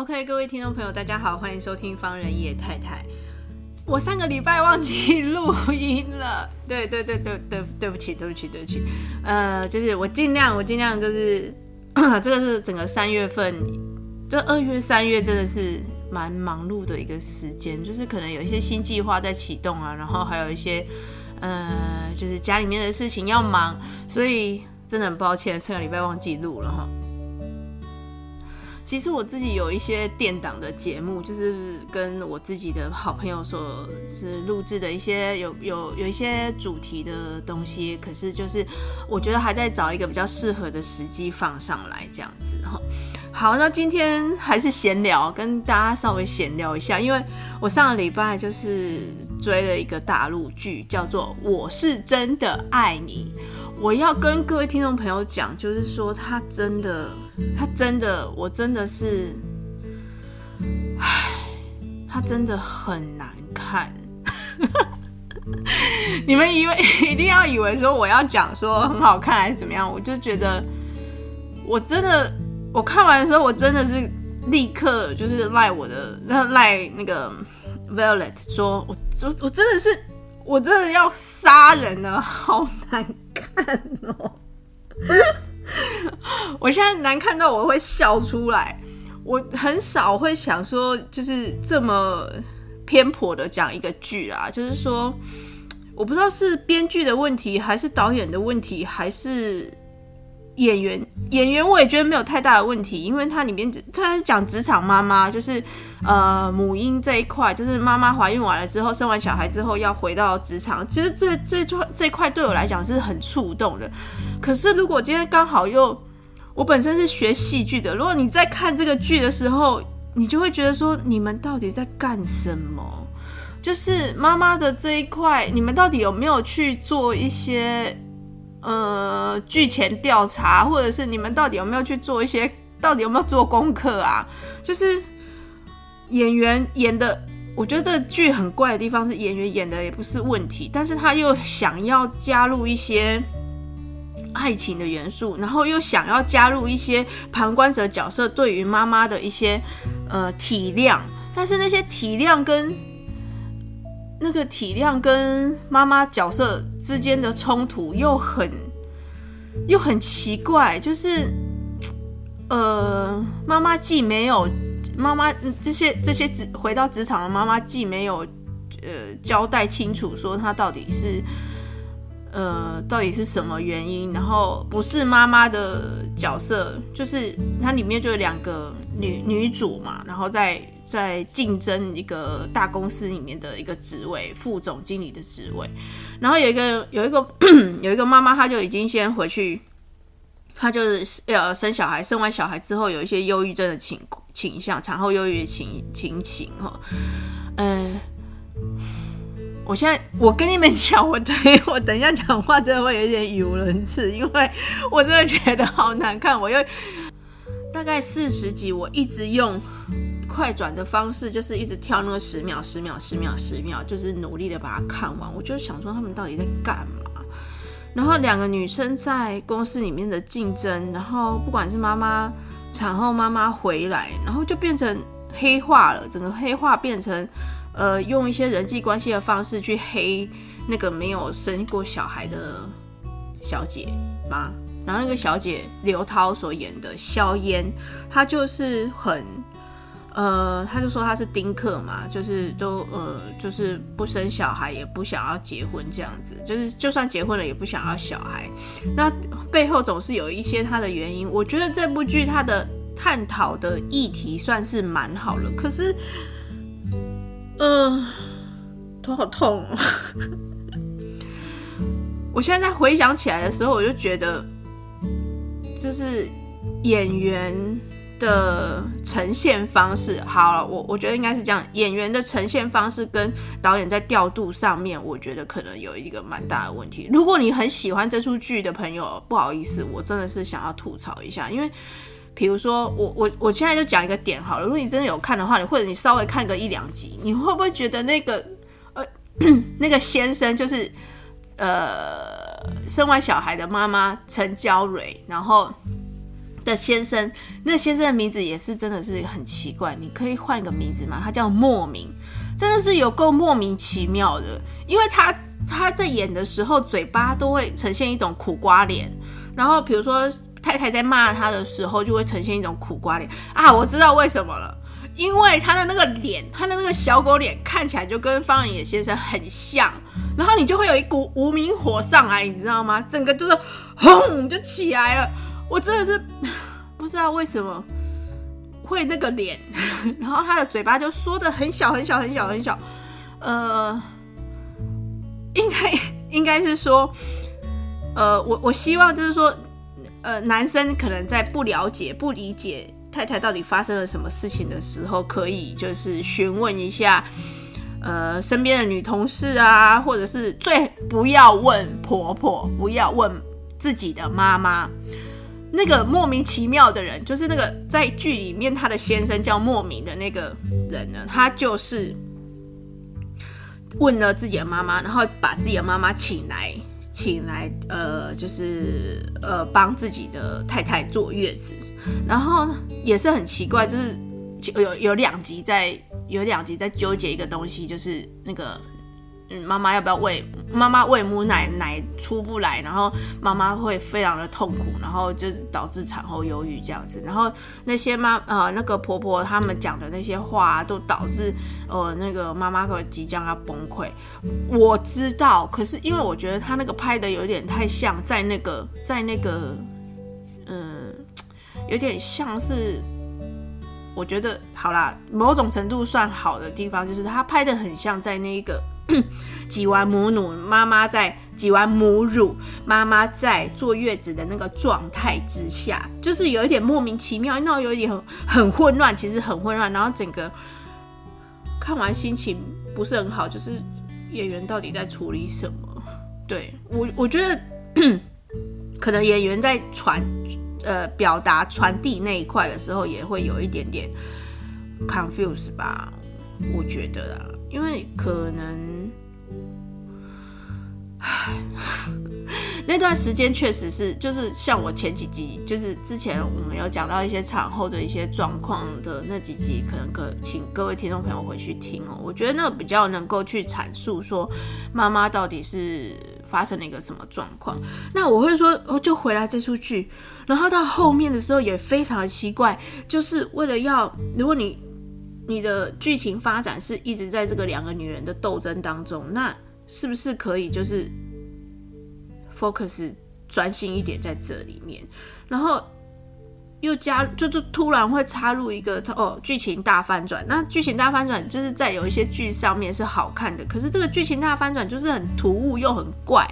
OK，各位听众朋友，大家好，欢迎收听方人野太太。我上个礼拜忘记录音了，对对对对对，对不起对不起对不起，呃，就是我尽量我尽量就是，这个是整个三月份，这二月三月真的是蛮忙碌的一个时间，就是可能有一些新计划在启动啊，然后还有一些呃，就是家里面的事情要忙，所以真的很抱歉，上个礼拜忘记录了哈。其实我自己有一些电档的节目，就是跟我自己的好朋友所是录制的一些有有有一些主题的东西，可是就是我觉得还在找一个比较适合的时机放上来这样子哈。好，那今天还是闲聊，跟大家稍微闲聊一下，因为我上个礼拜就是追了一个大陆剧，叫做《我是真的爱你》。我要跟各位听众朋友讲，就是说他真的，他真的，我真的是，唉，他真的很难看。你们以为一定要以为说我要讲说很好看还是怎么样？我就觉得，我真的，我看完的时候，我真的是立刻就是赖我的，赖那个 Violet 说，我我我真的是。我真的要杀人了，好难看哦！我现在难看到我会笑出来。我很少会想说，就是这么偏颇的讲一个剧啊，就是说，我不知道是编剧的问题，还是导演的问题，还是。演员演员我也觉得没有太大的问题，因为它里面它是讲职场妈妈，就是呃母婴这一块，就是妈妈怀孕完了之后，生完小孩之后要回到职场，其实这这块这块对我来讲是很触动的。可是如果今天刚好又我本身是学戏剧的，如果你在看这个剧的时候，你就会觉得说，你们到底在干什么？就是妈妈的这一块，你们到底有没有去做一些？呃，剧前调查，或者是你们到底有没有去做一些，到底有没有做功课啊？就是演员演的，我觉得这个剧很怪的地方是演员演的也不是问题，但是他又想要加入一些爱情的元素，然后又想要加入一些旁观者角色对于妈妈的一些呃体谅，但是那些体谅跟。那个体谅跟妈妈角色之间的冲突又很又很奇怪，就是呃，妈妈既没有妈妈这些这些职回到职场的妈妈既没有呃交代清楚说她到底是呃到底是什么原因，然后不是妈妈的角色，就是它里面就有两个女女主嘛，然后在。在竞争一个大公司里面的一个职位，副总经理的职位。然后有一个有一个 有一个妈妈，她就已经先回去，她就是要生小孩，生完小孩之后有一些忧郁症的倾倾向，产后忧郁的情情形哈。嗯，我现在我跟你们讲，我等 我等一下讲话真的会有点语无伦次，因为我真的觉得好难看。我又大概四十集，我一直用。快转的方式就是一直跳那个十秒、十秒、十秒、十秒，就是努力的把它看完。我就想说他们到底在干嘛？然后两个女生在公司里面的竞争，然后不管是妈妈产后妈妈回来，然后就变成黑化了，整个黑化变成呃用一些人际关系的方式去黑那个没有生过小孩的小姐妈。然后那个小姐刘涛所演的萧烟，她就是很。呃，他就说他是丁克嘛，就是都呃，就是不生小孩，也不想要结婚这样子，就是就算结婚了，也不想要小孩。那背后总是有一些他的原因。我觉得这部剧它的探讨的议题算是蛮好了，可是，呃，头好痛。我现在回想起来的时候，我就觉得，就是演员。的呈现方式，好了，我我觉得应该是这样，演员的呈现方式跟导演在调度上面，我觉得可能有一个蛮大的问题。如果你很喜欢这出剧的朋友，不好意思，我真的是想要吐槽一下，因为比如说我我我现在就讲一个点好了，如果你真的有看的话，你或者你稍微看个一两集，你会不会觉得那个呃 那个先生就是呃生完小孩的妈妈陈娇蕊，然后。的先生，那先生的名字也是真的是很奇怪，你可以换一个名字吗？他叫莫名，真的是有够莫名其妙的，因为他他在演的时候嘴巴都会呈现一种苦瓜脸，然后比如说太太在骂他的时候就会呈现一种苦瓜脸啊，我知道为什么了，因为他的那个脸，他的那个小狗脸看起来就跟方野先生很像，然后你就会有一股无名火上来，你知道吗？整个就是轰就起来了。我真的是不知道为什么会那个脸，然后他的嘴巴就缩得很小很小很小很小，呃，应该应该是说，呃，我我希望就是说，呃，男生可能在不了解、不理解太太到底发生了什么事情的时候，可以就是询问一下，呃，身边的女同事啊，或者是最不要问婆婆，不要问自己的妈妈。那个莫名其妙的人，就是那个在剧里面他的先生叫莫名的那个人呢，他就是问了自己的妈妈，然后把自己的妈妈请来，请来，呃，就是呃帮自己的太太坐月子，然后也是很奇怪，就是有有两集在有两集在纠结一个东西，就是那个。嗯，妈妈要不要喂？妈妈喂母奶，奶出不来，然后妈妈会非常的痛苦，然后就导致产后忧郁这样子。然后那些妈呃那个婆婆他们讲的那些话，都导致呃那个妈妈会即将要崩溃。我知道，可是因为我觉得他那个拍的有点太像在那个 在那个嗯，有点像是。我觉得好啦，某种程度算好的地方就是他拍的很像在那一个。挤完母乳，妈妈在挤完母乳，妈妈在坐月子的那个状态之下，就是有一点莫名其妙，那有一点很很混乱，其实很混乱。然后整个看完心情不是很好，就是演员到底在处理什么？对，我，我觉得 可能演员在传呃表达传递那一块的时候，也会有一点点 confuse 吧，我觉得啦，因为可能。那段时间确实是，就是像我前几集，就是之前我们有讲到一些产后的一些状况的那几集，可能各请各位听众朋友回去听哦。我觉得那个比较能够去阐述说妈妈到底是发生了一个什么状况。那我会说，哦，就回来这出剧，然后到后面的时候也非常的奇怪，就是为了要，如果你你的剧情发展是一直在这个两个女人的斗争当中，那。是不是可以就是 focus 专心一点在这里面，然后又加就就突然会插入一个哦剧情大翻转，那剧情大翻转就是在有一些剧上面是好看的，可是这个剧情大翻转就是很突兀又很怪，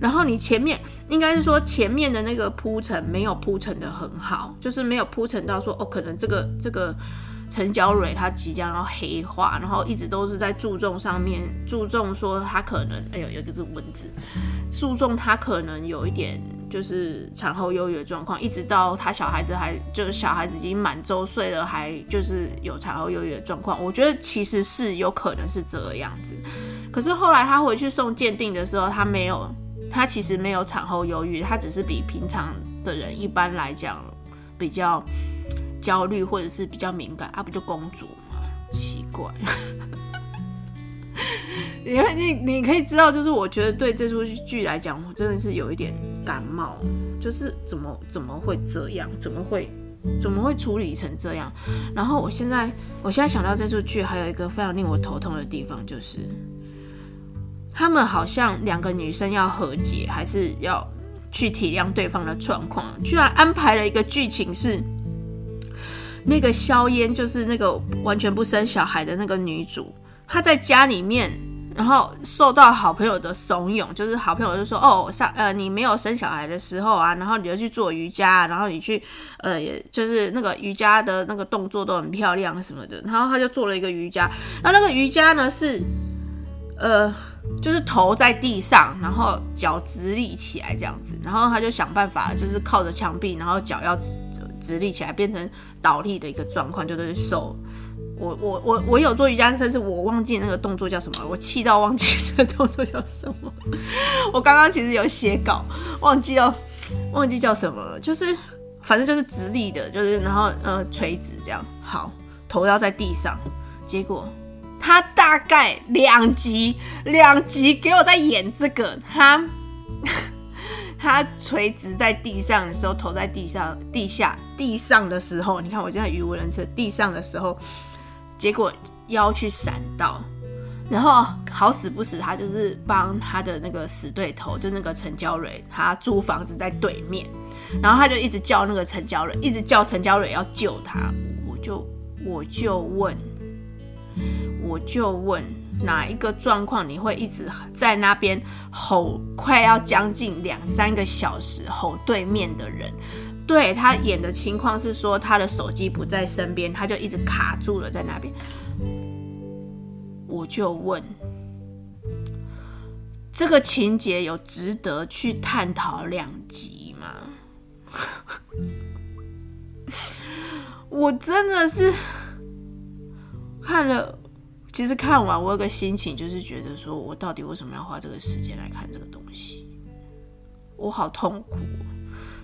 然后你前面应该是说前面的那个铺陈没有铺陈得很好，就是没有铺陈到说哦可能这个这个。陈娇蕊她即将要黑化，然后一直都是在注重上面，注重说她可能，哎呦，有一个蚊子，注重她可能有一点就是产后忧郁的状况，一直到她小孩子还就是小孩子已经满周岁了，还就是有产后忧郁的状况。我觉得其实是有可能是这个样子，可是后来她回去送鉴定的时候，她没有，她其实没有产后忧郁，她只是比平常的人一般来讲比较。焦虑或者是比较敏感啊，不就公主吗？奇怪，你你你可以知道，就是我觉得对这出剧来讲，我真的是有一点感冒，就是怎么怎么会这样，怎么会怎么会处理成这样？然后我现在我现在想到这出剧，还有一个非常令我头痛的地方，就是他们好像两个女生要和解，还是要去体谅对方的状况，居然安排了一个剧情是。那个硝烟就是那个完全不生小孩的那个女主，她在家里面，然后受到好朋友的怂恿，就是好朋友就说：“哦，上呃，你没有生小孩的时候啊，然后你就去做瑜伽，然后你去呃，也就是那个瑜伽的那个动作都很漂亮什么的。”然后他就做了一个瑜伽，然后那个瑜伽呢是呃，就是头在地上，然后脚直立起来这样子，然后他就想办法就是靠着墙壁，然后脚要直立起来，变成倒立的一个状况，就是手。我我我我有做瑜伽，但是我忘记那个动作叫什么，我气到忘记那个动作叫什么。我刚刚其实有写稿，忘记要忘记叫什么了，就是反正就是直立的，就是然后呃垂直这样，好，头要在地上。结果他大概两集两集给我在演这个，他他垂直在地上的时候，头在地上地下地上的时候，你看我现在语无伦次，地上的时候。结果腰去闪到，然后好死不死，他就是帮他的那个死对头，就那个陈娇蕊，他租房子在对面，然后他就一直叫那个陈娇蕊，一直叫陈娇蕊要救他。我就我就问，我就问哪一个状况你会一直在那边吼，快要将近两三个小时吼对面的人？对，他演的情况是说，他的手机不在身边，他就一直卡住了在那边。我就问，这个情节有值得去探讨两集吗？我真的是看了，其实看完我有个心情，就是觉得说我到底为什么要花这个时间来看这个东西？我好痛苦。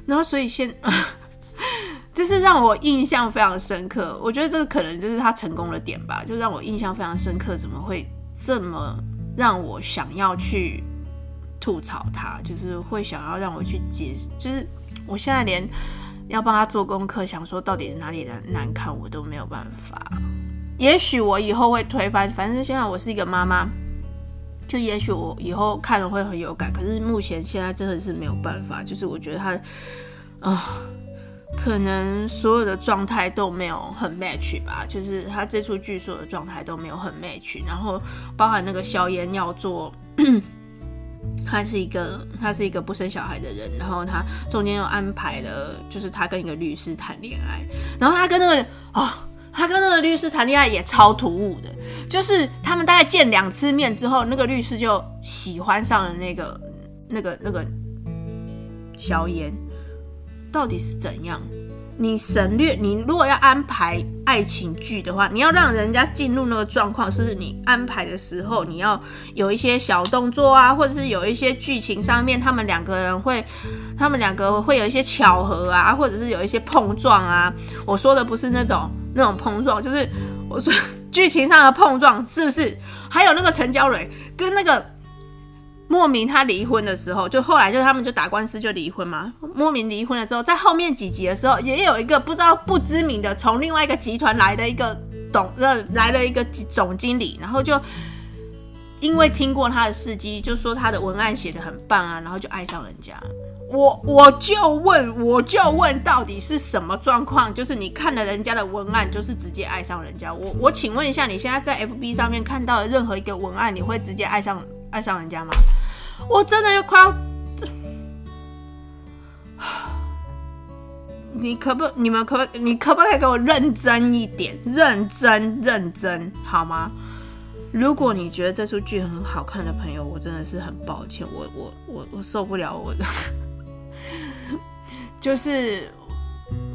然后，所以先，就是让我印象非常深刻。我觉得这个可能就是他成功的点吧，就让我印象非常深刻。怎么会这么让我想要去吐槽他？就是会想要让我去解释。就是我现在连要帮他做功课，想说到底是哪里难难看，我都没有办法。也许我以后会推翻，反正现在我是一个妈妈。就也许我以后看了会很有感，可是目前现在真的是没有办法。就是我觉得他，啊、可能所有的状态都没有很 match 吧。就是他这出剧所有的状态都没有很 match，然后包含那个萧烟要做，他是一个他是一个不生小孩的人，然后他中间又安排了，就是他跟一个律师谈恋爱，然后他跟那个啊。哦他跟那个律师谈恋爱也超突兀的，就是他们大概见两次面之后，那个律师就喜欢上了那个、那个、那个萧炎，到底是怎样？你省略，你如果要安排爱情剧的话，你要让人家进入那个状况，是不是？你安排的时候，你要有一些小动作啊，或者是有一些剧情上面，他们两个人会，他们两个会有一些巧合啊，或者是有一些碰撞啊。我说的不是那种。那种碰撞，就是我说剧情上的碰撞，是不是？还有那个陈娇蕊跟那个莫名他离婚的时候，就后来就他们就打官司就离婚嘛。莫名离婚了之后，在后面几集的时候，也有一个不知道不知名的从另外一个集团来的一个董呃来了一个总经理，然后就因为听过他的事迹，就说他的文案写的很棒啊，然后就爱上人家。我我就问，我就问，到底是什么状况？就是你看了人家的文案，就是直接爱上人家。我我请问一下，你现在在 FB 上面看到的任何一个文案，你会直接爱上爱上人家吗？我真的要快要，你可不，你们可不，你可不可以给我认真一点，认真认真好吗？如果你觉得这出剧很好看的朋友，我真的是很抱歉，我我我我受不了我的。就是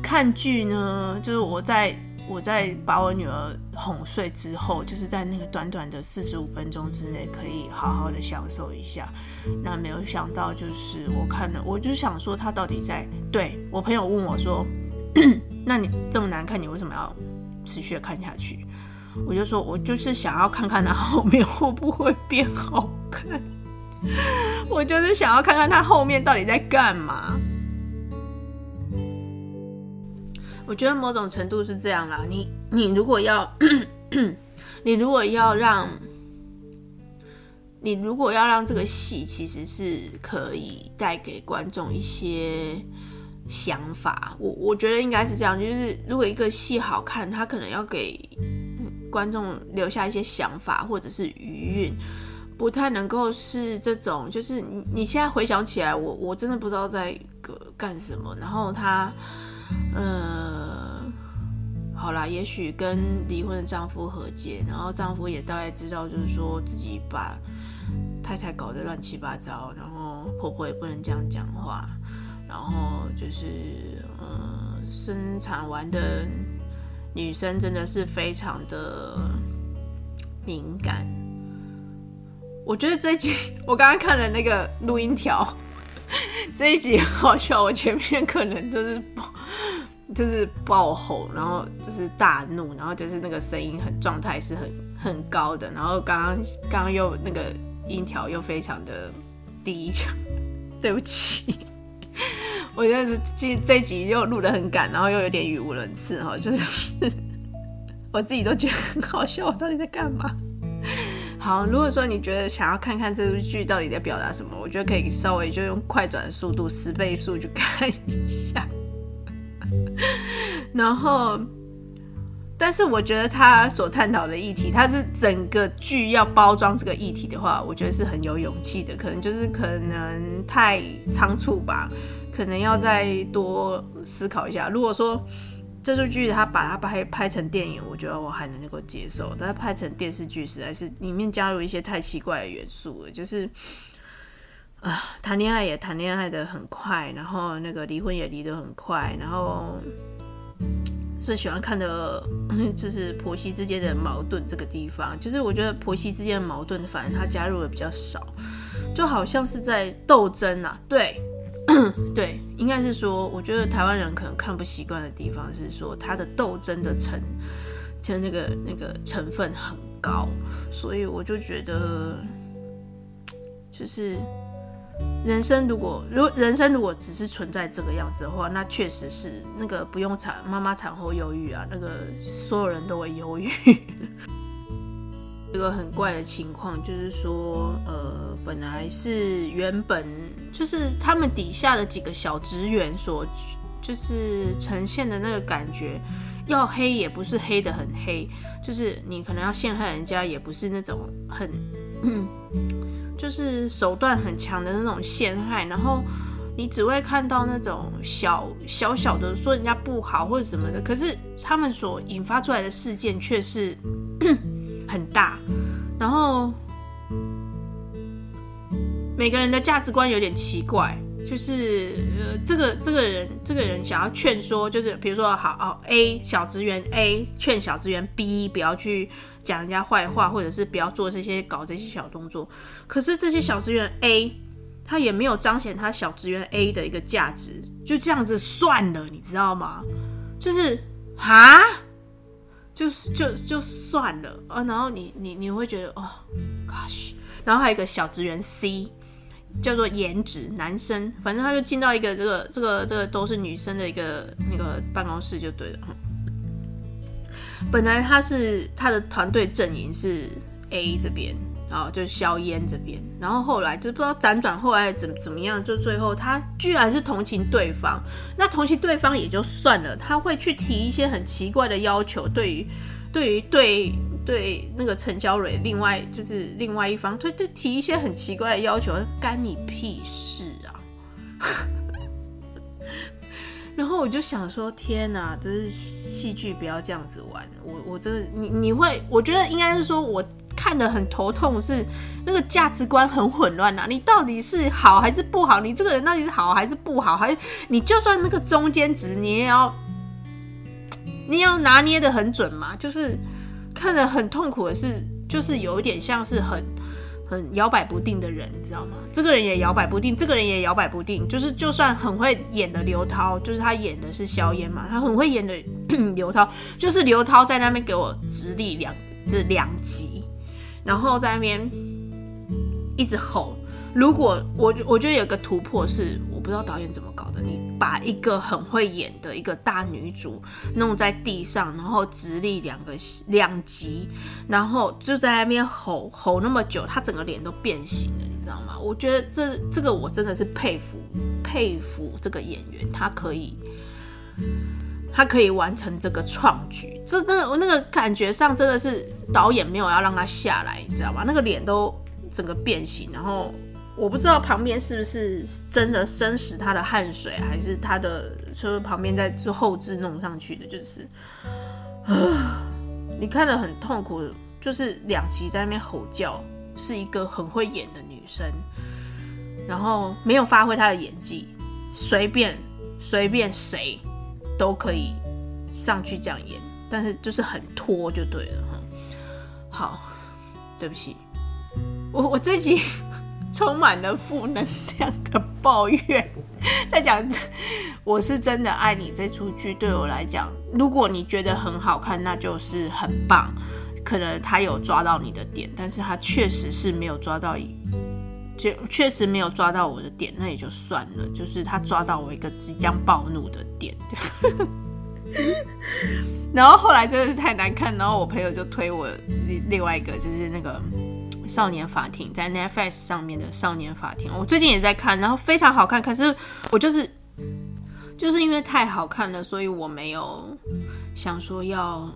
看剧呢，就是我在我在把我女儿哄睡之后，就是在那个短短的四十五分钟之内，可以好好的享受一下。那没有想到，就是我看了，我就想说，他到底在对我朋友问我说：“ 那你这么难看，你为什么要持续的看下去？”我就说：“我就是想要看看他后面会不会变好看，我就是想要看看他后面到底在干嘛。”我觉得某种程度是这样啦，你你如果要，你如果要让，你如果要让这个戏其实是可以带给观众一些想法，我我觉得应该是这样，就是如果一个戏好看，它可能要给观众留下一些想法或者是余韵，不太能够是这种，就是你你现在回想起来，我我真的不知道在干什么。然后他，呃，好啦，也许跟离婚的丈夫和解，然后丈夫也大概知道，就是说自己把太太搞得乱七八糟，然后婆婆也不能这样讲话，然后就是，呃，生产完的女生真的是非常的敏感。我觉得这一集 我刚刚看了那个录音条，这一集很好笑。我前面可能就是 就是爆吼，然后就是大怒，然后就是那个声音很状态是很很高的，然后刚刚刚刚又那个音条又非常的低，对不起。我觉得这这集又录得很赶，然后又有点语无伦次哈，就是 我自己都觉得很好笑，我到底在干嘛？好，如果说你觉得想要看看这部剧到底在表达什么，我觉得可以稍微就用快转速度十倍速去看一下。然后，但是我觉得他所探讨的议题，他是整个剧要包装这个议题的话，我觉得是很有勇气的。可能就是可能太仓促吧，可能要再多思考一下。如果说。这出剧他把它拍拍成电影，我觉得我还能够接受。但是拍成电视剧实在是里面加入一些太奇怪的元素了，就是啊，谈恋爱也谈恋爱的很快，然后那个离婚也离得很快，然后最喜欢看的 就是婆媳之间的矛盾这个地方，就是我觉得婆媳之间的矛盾反而他加入的比较少，就好像是在斗争啊，对。对，应该是说，我觉得台湾人可能看不习惯的地方是说，他的斗争的成，其实那个那个成分很高，所以我就觉得，就是人生如果如人生如果只是存在这个样子的话，那确实是那个不用产妈妈产后忧郁啊，那个所有人都会忧郁。这个很怪的情况就是说，呃，本来是原本就是他们底下的几个小职员所就是呈现的那个感觉，要黑也不是黑得很黑，就是你可能要陷害人家也不是那种很，嗯，就是手段很强的那种陷害，然后你只会看到那种小小小的说人家不好或者什么的，可是他们所引发出来的事件却是。很大，然后每个人的价值观有点奇怪，就是呃，这个这个人这个人想要劝说，就是比如说好哦，A 小职员 A 劝小职员 B 不要去讲人家坏话，或者是不要做这些搞这些小动作，可是这些小职员 A 他也没有彰显他小职员 A 的一个价值，就这样子算了，你知道吗？就是哈。就就就算了啊，然后你你你会觉得哦，gosh，然后还有一个小职员 C，叫做颜值男生，反正他就进到一个这个这个这个都是女生的一个那个办公室就对了。本来他是他的团队阵营是 A 这边。然后就是硝烟这边，然后后来就不知道辗转后来怎么怎么样，就最后他居然是同情对方，那同情对方也就算了，他会去提一些很奇怪的要求，对于对于对对那个陈小蕊，另外就是另外一方，他就提一些很奇怪的要求，干你屁事啊！然后我就想说，天哪，这是戏剧，不要这样子玩，我我真的你你会，我觉得应该是说我。看得很头痛，是那个价值观很混乱呐。你到底是好还是不好？你这个人到底是好还是不好？还是你就算那个中间值，你也要你要拿捏得很准嘛。就是看得很痛苦的是，就是有一点像是很很摇摆不定的人，你知道吗？这个人也摇摆不定，这个人也摇摆不定。就是就算很会演的刘涛，就是他演的是硝烟嘛，他很会演的 刘涛，就是刘涛在那边给我直立两这两集。然后在那边一直吼。如果我我觉得有个突破是，我不知道导演怎么搞的。你把一个很会演的一个大女主弄在地上，然后直立两个两集，然后就在那边吼吼那么久，她整个脸都变形了，你知道吗？我觉得这这个我真的是佩服佩服这个演员，他可以。他可以完成这个创举，这那个那个感觉上真的是导演没有要让他下来，你知道吗？那个脸都整个变形，然后我不知道旁边是不是真的真实他的汗水，还是他的说旁边在之后置弄上去的，就是，你看了很痛苦，就是两集在那边吼叫，是一个很会演的女生，然后没有发挥她的演技，随便随便谁都可以上去这样演，但是就是很拖就对了哈。好，对不起。我我这集 充满了负能量的抱怨，在讲我是真的爱你这出剧对我来讲，如果你觉得很好看，那就是很棒，可能他有抓到你的点，但是他确实是没有抓到，就确实没有抓到我的点，那也就算了，就是他抓到我一个即将暴怒的点，然后后来真的是太难看，然后我朋友就推我另外一个，就是那个。少年法庭在 Netflix 上面的少年法庭，我最近也在看，然后非常好看。可是我就是就是因为太好看了，所以我没有想说要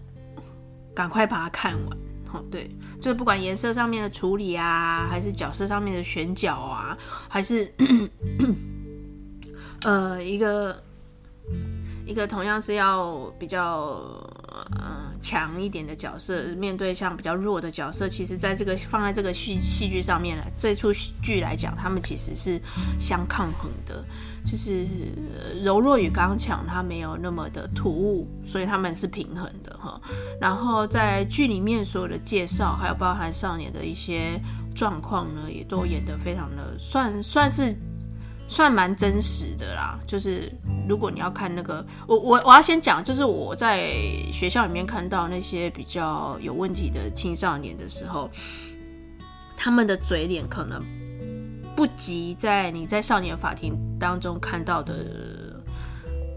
赶快把它看完。哦，对，就是不管颜色上面的处理啊，还是角色上面的选角啊，还是呃一个一个同样是要比较。呃，强一点的角色面对像比较弱的角色，其实在这个放在这个戏戏剧上面来，这出剧来讲，他们其实是相抗衡的，就是柔弱与刚强，它没有那么的突兀，所以他们是平衡的哈。然后在剧里面所有的介绍，还有包含少年的一些状况呢，也都演得非常的算算是。算蛮真实的啦，就是如果你要看那个，我我我要先讲，就是我在学校里面看到那些比较有问题的青少年的时候，他们的嘴脸可能不及在你在少年法庭当中看到的，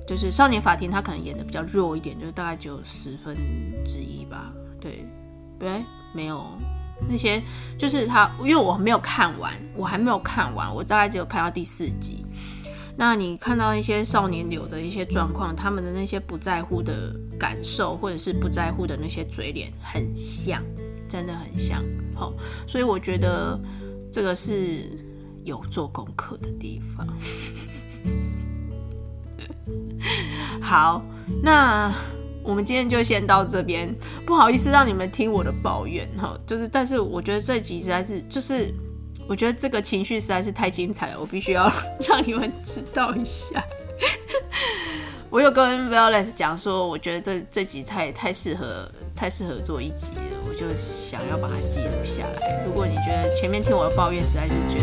就是少年法庭他可能演的比较弱一点，就大概只有十分之一吧，对，对，没有。那些就是他，因为我没有看完，我还没有看完，我大概只有看到第四集。那你看到一些少年流的一些状况，他们的那些不在乎的感受，或者是不在乎的那些嘴脸，很像，真的很像。好，所以我觉得这个是有做功课的地方。好，那。我们今天就先到这边，不好意思让你们听我的抱怨哈，就是，但是我觉得这集实在是，就是我觉得这个情绪实在是太精彩了，我必须要 让你们知道一下。我有跟 Violet 讲说，我觉得这这集太太适合，太适合做一集了，我就想要把它记录下来。如果你觉得前面听我的抱怨实在是觉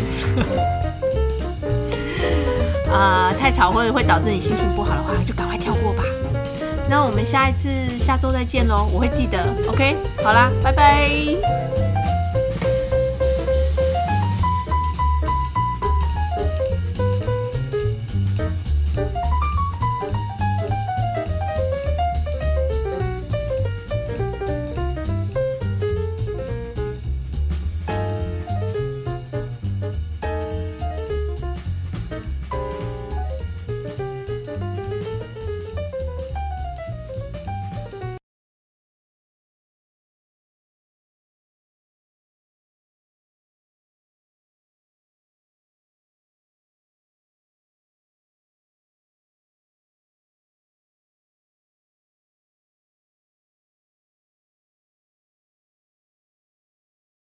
得 啊、太吵，或者会导致你心情不好的话，就赶快跳过吧。那我们下一次下周再见喽，我会记得。OK，好啦，拜拜。